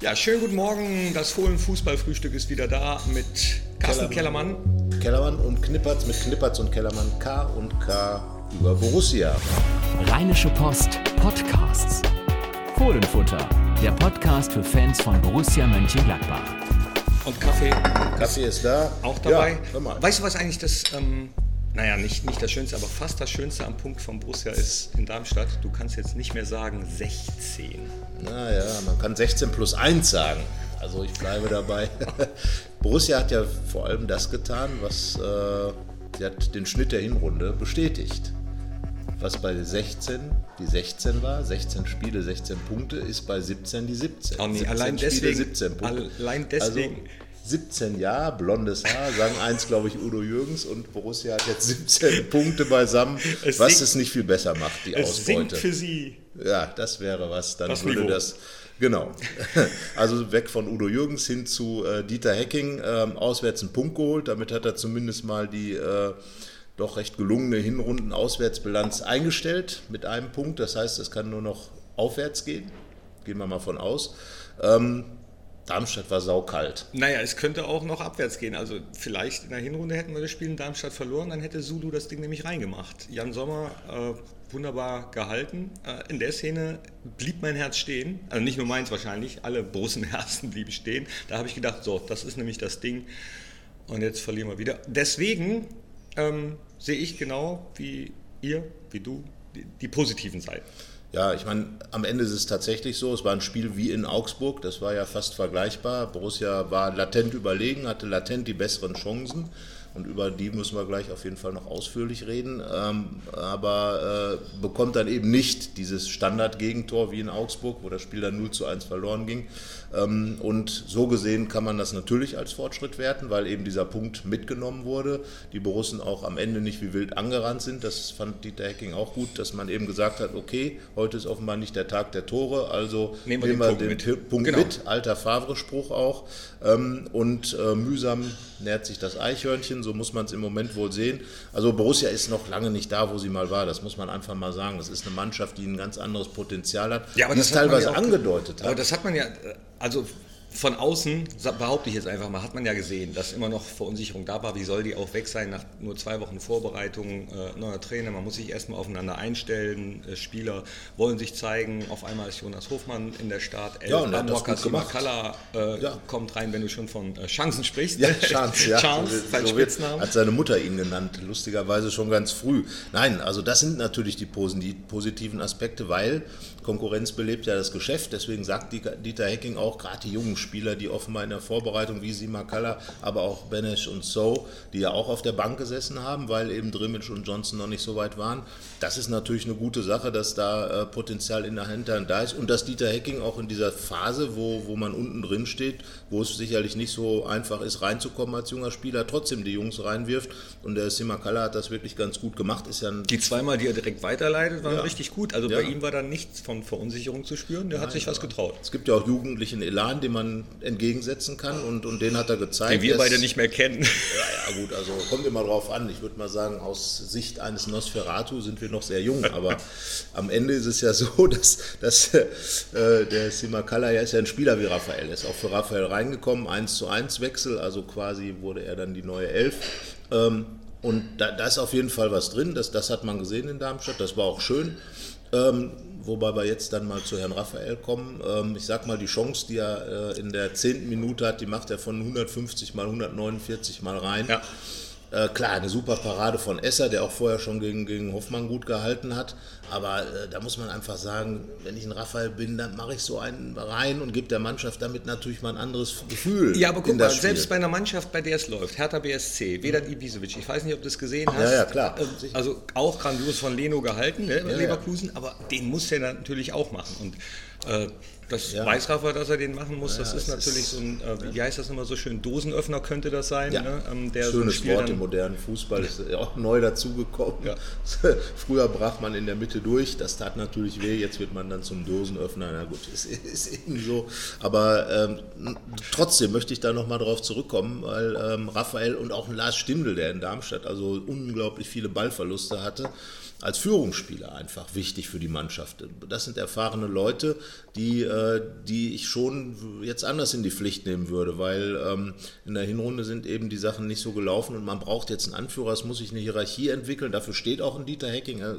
Ja, schönen guten Morgen. Das Fohlen-Fußballfrühstück ist wieder da mit Carsten Kellermann. Kellermann und Knippertz mit Knippertz und Kellermann K und K über Borussia. Rheinische Post Podcasts. Fohlenfutter, der Podcast für Fans von Borussia Mönchengladbach. Und Kaffee. Kaffee ist da. Auch dabei. Ja, hör mal. weißt du, was eigentlich das, ähm, naja, nicht, nicht das Schönste, aber fast das Schönste am Punkt von Borussia ist in Darmstadt? Du kannst jetzt nicht mehr sagen 16. Naja, man kann 16 plus 1 sagen. Also ich bleibe dabei. Borussia hat ja vor allem das getan, was äh, sie hat den Schnitt der Hinrunde bestätigt. Was bei 16 die 16 war, 16 Spiele, 16 Punkte, ist bei 17 die 17. Oh nee, 17 allein Spiele, deswegen- 17 Punkte. allein deswegen. Also 17 Jahre, blondes Haar, sagen eins, glaube ich, Udo Jürgens und Borussia hat jetzt 17 Punkte beisammen, Es was sinkt- es nicht viel besser macht, die Es sinkt Ausbeute. für sie. Ja, das wäre was. Dann Das würde Niveau. das. Genau. Also weg von Udo Jürgens hin zu äh, Dieter Hecking. Ähm, auswärts einen Punkt geholt. Damit hat er zumindest mal die äh, doch recht gelungene Hinrunden-Auswärtsbilanz eingestellt mit einem Punkt. Das heißt, es kann nur noch aufwärts gehen. Gehen wir mal von aus. Ähm, Darmstadt war saukalt. Naja, es könnte auch noch abwärts gehen. Also vielleicht in der Hinrunde hätten wir das Spiel in Darmstadt verloren, dann hätte Zulu das Ding nämlich reingemacht. Jan Sommer äh, wunderbar gehalten. Äh, in der Szene blieb mein Herz stehen. Also nicht nur meins wahrscheinlich, alle Borussenherzen blieben stehen. Da habe ich gedacht, so, das ist nämlich das Ding. Und jetzt verlieren wir wieder. Deswegen ähm, sehe ich genau wie ihr, wie du, die, die positiven Seiten. Ja, ich meine, am Ende ist es tatsächlich so, es war ein Spiel wie in Augsburg, das war ja fast vergleichbar. Borussia war latent überlegen, hatte latent die besseren Chancen und über die müssen wir gleich auf jeden Fall noch ausführlich reden, ähm, aber äh, bekommt dann eben nicht dieses Standard-Gegentor wie in Augsburg, wo das Spiel dann 0 zu 1 verloren ging. Ähm, und so gesehen kann man das natürlich als Fortschritt werten, weil eben dieser Punkt mitgenommen wurde. Die Borussen auch am Ende nicht wie wild angerannt sind. Das fand Dieter Hecking auch gut, dass man eben gesagt hat, okay, heute ist offenbar nicht der Tag der Tore, also Nehmen wir den Punkt mit. Punkt Genau. mit. Alter Favre-Spruch auch. Ähm, und äh, mühsam nähert sich das Eichhörnchen, so muss man es im Moment wohl sehen. Also Borussia ist noch lange nicht da, wo sie mal war. Das muss man einfach mal sagen. Das ist eine Mannschaft, die ein ganz anderes Potenzial hat, die es hat man teilweise ja auch- angedeutet Aber hat. das hat man ja, äh, also von außen, behaupte ich jetzt einfach mal, hat man ja gesehen, dass immer noch Verunsicherung da war. Wie soll die auch weg sein nach nur zwei Wochen Vorbereitung, äh, neuer Trainer? Man muss sich erstmal aufeinander einstellen. Äh, Spieler wollen sich zeigen. Auf einmal ist Jonas Hofmann in der Start. Ja, und gemacht. Makala äh, Ja. kommt rein, wenn du schon von äh, Chancen sprichst. Ja, Chance, ja. Chance, so, so wird, hat seine Mutter ihn genannt, lustigerweise schon ganz früh. Nein, also das sind natürlich die, posen, die positiven Aspekte, weil Konkurrenz belebt ja das Geschäft. Deswegen sagt Dieter Dieter Hecking auch, gerade die jungen Spieler, die offenbar in der Vorbereitung, wie Simakala, aber auch Benesch und So, die ja auch auf der Bank gesessen haben, weil eben Drimmitsch und Johnson noch nicht so weit waren. Das ist natürlich eine gute Sache, dass da äh, Potenzial in der Hinterhand da ist und dass Dieter Hecking auch in dieser Phase, wo, wo man unten drin steht, wo es sicherlich nicht so einfach ist, reinzukommen als junger Spieler, trotzdem die Jungs reinwirft. Und der Simakala hat das wirklich ganz gut gemacht. Ist ja Die zweimal, die er direkt weiterleitet, waren Ja. richtig gut. Also Ja. bei ihm war da nichts von Verunsicherung zu spüren. Der hat sich was getraut. Es gibt ja auch jugendlichen Elan, den man entgegensetzen kann und, und den hat er gezeigt. Den wir Er ist- beide nicht mehr kennen. Ja, ja, gut, also kommt immer drauf an. Ich würde mal sagen, aus Sicht eines Nosferatu sind wir noch sehr jung, aber am Ende ist es ja so, dass, dass äh, der Simakala ja ist ja ein Spieler wie Raphael, ist auch für Raphael reingekommen, 1 zu 1 Wechsel, also quasi wurde er dann die neue Elf. Ähm, und da, da ist auf jeden Fall was drin, das, das hat man gesehen in Darmstadt, das war auch schön. Ähm, wobei wir jetzt dann mal zu Herrn Raphael kommen. Ähm, ich sag mal, die Chance, die er äh, in der zehnten Minute hat, die macht er von 150 mal 149 mal rein. Ja. Äh, klar, eine super Parade von Esser, der auch vorher schon gegen, gegen Hoffmann gut gehalten hat. Aber äh, da muss man einfach sagen, wenn ich ein Raphael bin, dann mache ich so einen rein und gebe der Mannschaft damit natürlich mal ein anderes Gefühl. Ja, aber guck mal, das selbst bei einer Mannschaft, bei der es läuft, Hertha BSC, Vedat Ibisevic, ich weiß nicht, ob du es gesehen hast. Ja, ja, klar. Äh, Also auch grandios von Leno gehalten, ne, ja. Leverkusen, aber den muss er natürlich auch machen. Und äh, das Ja. weiß Rafa, dass er den machen muss. das Ja, ist es natürlich ist- so ein, äh, wie heißt das nochmal so schön, Dosenöffner könnte das sein. Ja, Ne? Ähm, der so schönes Spiel Wort im modernen Fußball, ist ja auch neu dazugekommen. Früher brach man in der Mitte durch, das tat natürlich weh, jetzt wird man dann zum Dosenöffner. Na gut, ist, ist eben so. Aber ähm, trotzdem möchte ich da nochmal drauf zurückkommen, weil ähm, Raphael und auch Lars Stindl, der in Darmstadt also unglaublich viele Ballverluste hatte, als Führungsspieler einfach wichtig für die Mannschaft. Das sind erfahrene Leute, die, äh, die ich schon jetzt anders in die Pflicht nehmen würde, weil ähm, in der Hinrunde sind eben die Sachen nicht so gelaufen und man braucht jetzt einen Anführer, es muss sich eine Hierarchie entwickeln, dafür steht auch ein Dieter Hecking, äh,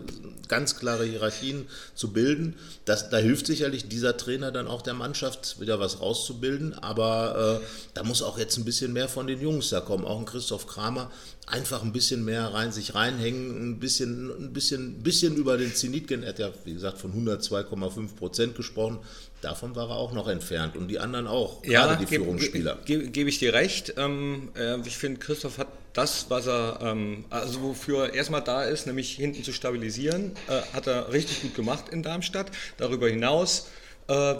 ganz klare Hierarchien zu bilden. Das, da hilft sicherlich dieser Trainer dann auch der Mannschaft wieder was rauszubilden, aber äh, da muss auch jetzt ein bisschen mehr von den Jungs da kommen, auch ein Christoph Kramer, einfach ein bisschen mehr rein, sich reinhängen, ein bisschen, ein bisschen, bisschen über den Zenit gehen. Er hat ja, wie gesagt, von 102,5 Prozent gesprochen. Davon war er auch noch entfernt und die anderen auch, ja, gerade die geb, Führungsspieler. Gebe ge, gebe ich dir recht. Ähm, äh, ich finde, Christoph hat das, was er, ähm, also wofür er erstmal da ist, nämlich hinten zu stabilisieren, äh, hat er richtig gut gemacht in Darmstadt. Darüber hinaus äh,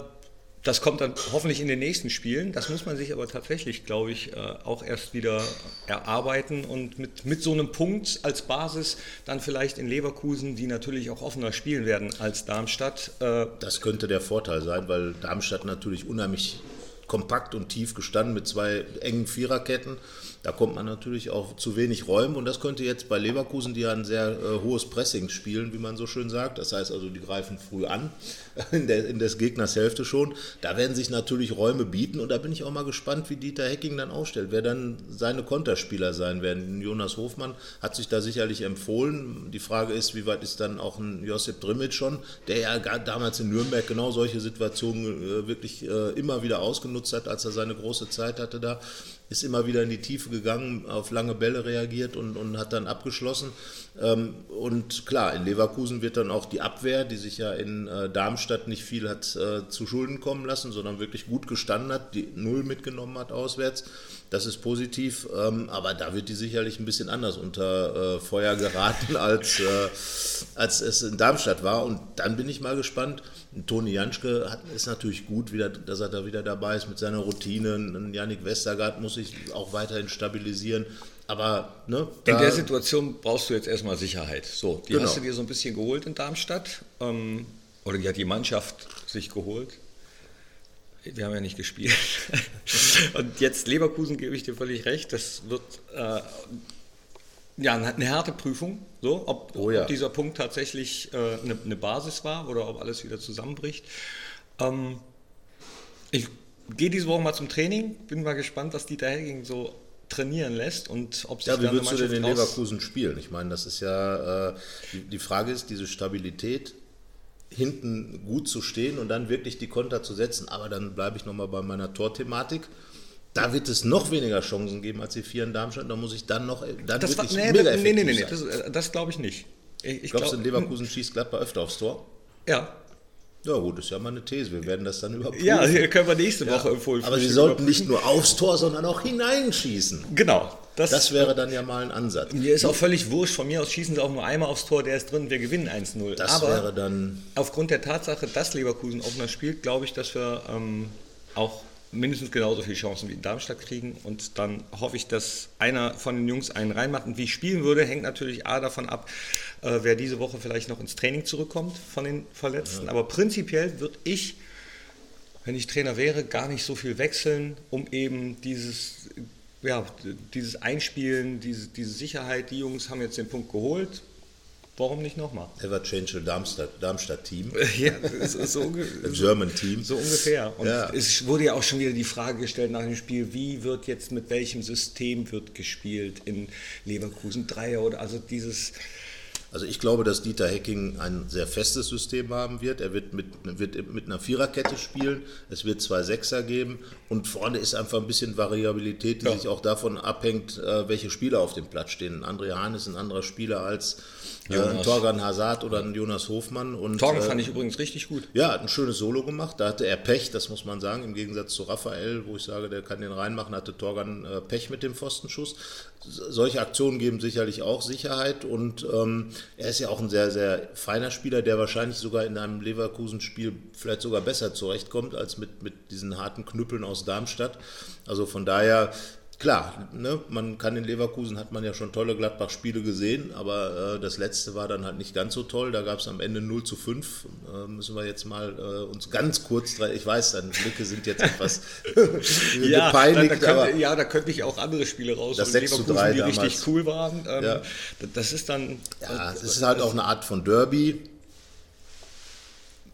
das kommt dann hoffentlich in den nächsten Spielen. Das muss man sich aber tatsächlich, glaube ich, äh, auch erst wieder erarbeiten und mit, mit so einem Punkt als Basis dann vielleicht in Leverkusen, die natürlich auch offener spielen werden als Darmstadt. Äh, das könnte der Vorteil sein, weil Darmstadt natürlich unheimlich kompakt und tief gestanden mit zwei engen Viererketten. Da kommt man natürlich auch zu wenig Räumen und das könnte jetzt bei Leverkusen, die ja ein sehr äh, hohes Pressing spielen, wie man so schön sagt. Das heißt also, die greifen früh an, in, der, in des Gegners Hälfte schon. Da werden sich natürlich Räume bieten und da bin ich auch mal gespannt, wie Dieter Hecking dann aufstellt, wer dann seine Konterspieler sein werden. Jonas Hofmann hat sich da sicherlich empfohlen. Die Frage ist, wie weit ist dann auch ein Josip Drimmitsch schon, der ja damals in Nürnberg genau solche Situationen äh, wirklich äh, immer wieder ausgenutzt hat, als er seine große Zeit hatte da ist immer wieder in die Tiefe gegangen, auf lange Bälle reagiert und, und hat dann abgeschlossen. Ähm, und klar, in Leverkusen wird dann auch die Abwehr, die sich ja in äh, Darmstadt nicht viel hat äh, zu Schulden kommen lassen, sondern wirklich gut gestanden hat, die Null mitgenommen hat auswärts. Das ist positiv, ähm, aber da wird die sicherlich ein bisschen anders unter äh, Feuer geraten, als, als es in Darmstadt war. Und dann bin ich mal gespannt, Toni Janschke hat, ist natürlich gut, wieder, dass er da wieder dabei ist mit seiner Routine. Yannick Westergaard muss sich auch weiterhin stabilisieren. Aber ne, in der Situation brauchst du jetzt erstmal Sicherheit. So, die genau. hast du dir so ein bisschen geholt in Darmstadt. Ähm, oder die hat die Mannschaft sich geholt. Wir haben ja nicht gespielt. Und jetzt Leverkusen gebe ich dir völlig recht. Das wird äh, ja, eine harte Prüfung, so, ob, oh ja. ob dieser Punkt tatsächlich äh, eine, eine, Basis war oder ob alles wieder zusammenbricht. Ähm, ich gehe diese Woche mal zum Training, bin mal gespannt, was Dieter Helging so trainieren lässt und ob sich Ja, wie würdest du denn in Leverkusen spielen? Ich meine, das ist ja, äh, die, die Frage ist, diese Stabilität hinten gut zu stehen und dann wirklich die Konter zu setzen. Aber dann bleibe ich nochmal bei meiner Torthematik. Da wird es noch weniger Chancen geben als die vier in Darmstadt. Da muss ich dann noch. Dann das war, nee, mega nee, nee, nee, nee, das, das glaube ich nicht. Ich, ich Glaubst du, Leverkusen schießt Gladbach öfter aufs Tor? Ja. Ja gut, das ist ja mal eine These. Wir werden das dann überprüfen. Ja, können wir nächste Woche ja, empfohlen. Aber Sie sollten nicht nur aufs Tor, sondern auch hineinschießen. Genau. Das, das, wäre dann ja mal ein Ansatz. Mir ist auch völlig wurscht. Von mir aus schießen Sie auch nur einmal aufs Tor, der ist drin, wir gewinnen 1-0. Das Aber wäre dann... Aufgrund der Tatsache, dass Leverkusen offener spielt, glaube ich, dass wir ähm, auch mindestens genauso viele Chancen wie in Darmstadt kriegen. Und dann hoffe ich, dass einer von den Jungs einen reinmacht. Und wie ich spielen würde, hängt natürlich A davon ab, äh, wer diese Woche vielleicht noch ins Training zurückkommt von den Verletzten. Ja. Aber prinzipiell würde ich, wenn ich Trainer wäre, gar nicht so viel wechseln, um eben dieses, ja, dieses Einspielen, diese, diese Sicherheit, die Jungs haben jetzt den Punkt geholt, Warum nicht nochmal? Ever Change Darmstadt, Darmstadt Team. ja, so, German Team. So ungefähr. Und ja. es wurde ja auch schon wieder die Frage gestellt nach dem Spiel, wie wird jetzt mit welchem System wird gespielt in Leverkusen Dreier oder also dieses also ich glaube, dass Dieter Hecking ein sehr festes System haben wird. Er wird mit, wird mit einer Viererkette spielen. Es wird zwei Sechser geben. Und vorne ist einfach ein bisschen Variabilität, die ja. sich auch davon abhängt, äh, welche Spieler auf dem Platz stehen. André Hahn ist ein anderer Spieler als äh, ein Torgan Hazard oder ein Jonas Hofmann. Und, Torgan fand äh, ich übrigens richtig gut. Ja, hat ein schönes Solo gemacht. Da hatte er Pech, das muss man sagen, im Gegensatz zu Raphael, wo ich sage, der kann den reinmachen, hatte Torgan Pech mit dem Pfostenschuss solche Aktionen geben sicherlich auch Sicherheit und ähm, er ist ja auch ein sehr, sehr feiner Spieler, der wahrscheinlich sogar in einem Leverkusen-Spiel vielleicht sogar besser zurechtkommt als mit, mit diesen harten Knüppeln aus Darmstadt. Also von daher klar, ne, man kann in Leverkusen, hat man ja schon tolle Gladbach-Spiele gesehen, aber äh, das letzte war dann halt nicht ganz so toll. Da gab es am Ende 0 zu 5. Äh, müssen wir jetzt mal äh, uns ganz kurz, ich weiß, deine Blicke sind jetzt etwas ja, gepeinigt. Da, da könnte, ja, da könnte ich auch andere Spiele raus. Das 6 zu 3 die damals. richtig cool waren. Ähm, ja. Das ist dann... Ja, es ist halt auch eine Art von Derby.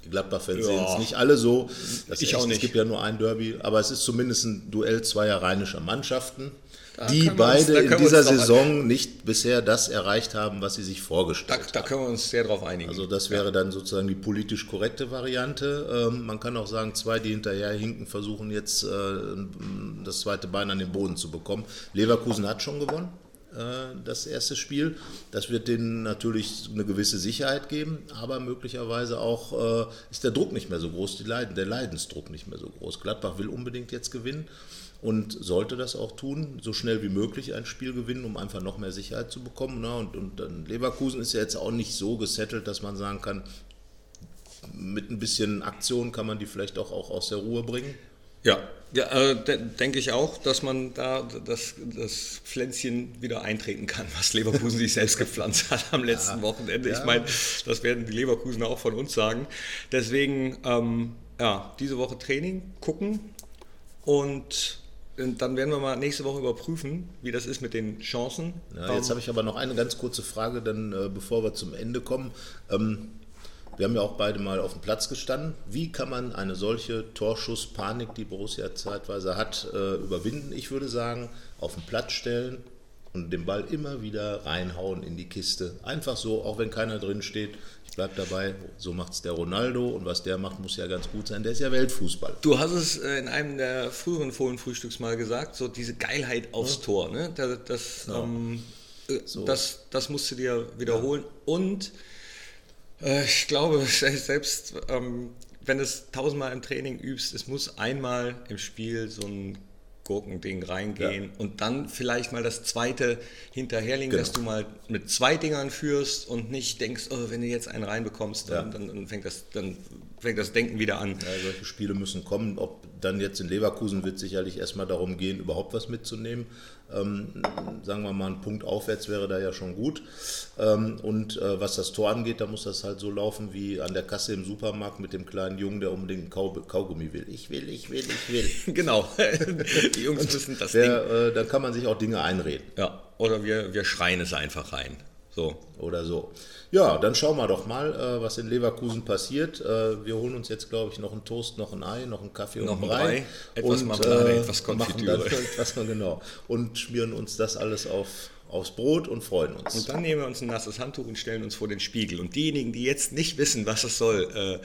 Die Gladbach-Fans ja. sehen es nicht alle so. Das ich echt, auch nicht. Es gibt ja nur ein Derby, aber es ist zumindest ein Duell zweier rheinischer Mannschaften, da die beide uns, in dieser Saison nicht bisher das erreicht haben, was sie sich vorgestellt da, haben. Da können wir uns sehr drauf einigen. Also das wäre dann sozusagen die politisch korrekte Variante. Ähm, man kann auch sagen, zwei, die hinterher hinken, versuchen jetzt äh, das zweite Bein an den Boden zu bekommen. Leverkusen hat schon gewonnen. Äh, das erste Spiel. Das wird denen natürlich eine gewisse Sicherheit geben, aber möglicherweise auch äh, ist der Druck nicht mehr so groß, Leiden, der Leidensdruck nicht mehr so groß. Gladbach will unbedingt jetzt gewinnen und sollte das auch tun, so schnell wie möglich ein Spiel gewinnen, um einfach noch mehr Sicherheit zu bekommen. Ne? Und, und dann Leverkusen ist ja jetzt auch nicht so gesettelt, dass man sagen kann, mit ein bisschen Aktion kann man die vielleicht auch, auch aus der Ruhe bringen. Ja, ja äh, de denke ich auch, dass man da das, das Pflänzchen wieder eintreten kann, was Leverkusen sich selbst gepflanzt hat am letzten ja, Wochenende. Ich ja. meine, das werden die Leverkusen auch von uns sagen. Deswegen, ähm, ja, diese Woche Training, gucken und dann werden wir mal nächste Woche überprüfen, wie das ist mit den Chancen. Ja, jetzt ähm, habe ich aber noch eine ganz kurze Frage, dann äh, bevor wir zum Ende kommen. Ähm, wir haben ja auch beide mal auf dem Platz gestanden. Wie kann man eine solche Torschusspanik, die Borussia zeitweise hat, äh, überwinden? Ich würde sagen, auf den Platz stellen und den Ball immer wieder reinhauen in die Kiste. Einfach so, auch wenn keiner drin steht. Ich bleibe dabei, so macht es der Ronaldo und was der macht, muss ja ganz gut sein. Der ist ja Weltfußball. Du hast es äh, in einem der früheren Fohlenfrühstücks mal gesagt, so diese Geilheit aufs ja. Tor. Ne? Das, das, ja. ähm, äh, so. das, das musst du dir wiederholen. Ja. Und ich glaube, selbst ähm, wenn du es tausendmal im Training übst, es muss einmal im Spiel so ein Gurkending reingehen ja. und dann vielleicht mal das zweite hinterherlegen, genau. dass du mal mit zwei Dingern führst und nicht denkst, oh, wenn du jetzt einen reinbekommst, dann, ja. dann, dann, fängt das, dann fängt das Denken wieder an. Ja, solche Spiele müssen kommen. Ob dann jetzt in Leverkusen wird sicherlich erstmal darum gehen, überhaupt was mitzunehmen. Ähm, sagen wir mal, ein Punkt aufwärts wäre da ja schon gut. Ähm, und äh, was das Tor angeht, da muss das halt so laufen wie an der Kasse im Supermarkt mit dem kleinen Jungen, der unbedingt Kau Kaugummi will. Ich will, ich will, ich will. genau. Die Jungs müssen das der, Ding. Äh, dann kann man sich auch Dinge einreden. Ja, oder wir, wir schreien es einfach rein. So. Oder so. Ja, dann schauen wir doch mal, äh, was in Leverkusen passiert. Äh, wir holen uns jetzt, glaube ich, noch einen Toast, noch ein Ei, noch einen Kaffee noch und einen Brei. Etwas und, Marmelade, äh, etwas Konfitüre. Machen dann etwas, genau. Und schmieren uns das alles auf, aufs Brot und freuen uns. Und dann nehmen wir uns ein nasses Handtuch und stellen uns vor den Spiegel. Und diejenigen, die jetzt nicht wissen, was es soll, äh,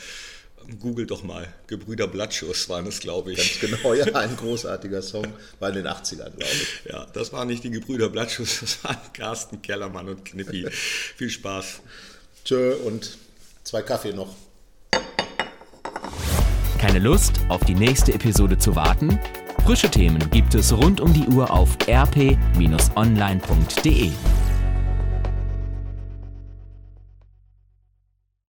Google doch mal. Gebrüder Blattschuss waren es, glaube ich. Ganz genau, ja, ein großartiger Song. War in den 80ern, glaube ich. Ja, das waren nicht die Gebrüder Blattschuss, das waren Carsten Kellermann und Knippi. Viel Spaß. Tschö und zwei Kaffee noch. Keine Lust, auf die nächste Episode zu warten? Frische Themen gibt es rund um die Uhr auf rp-online.de.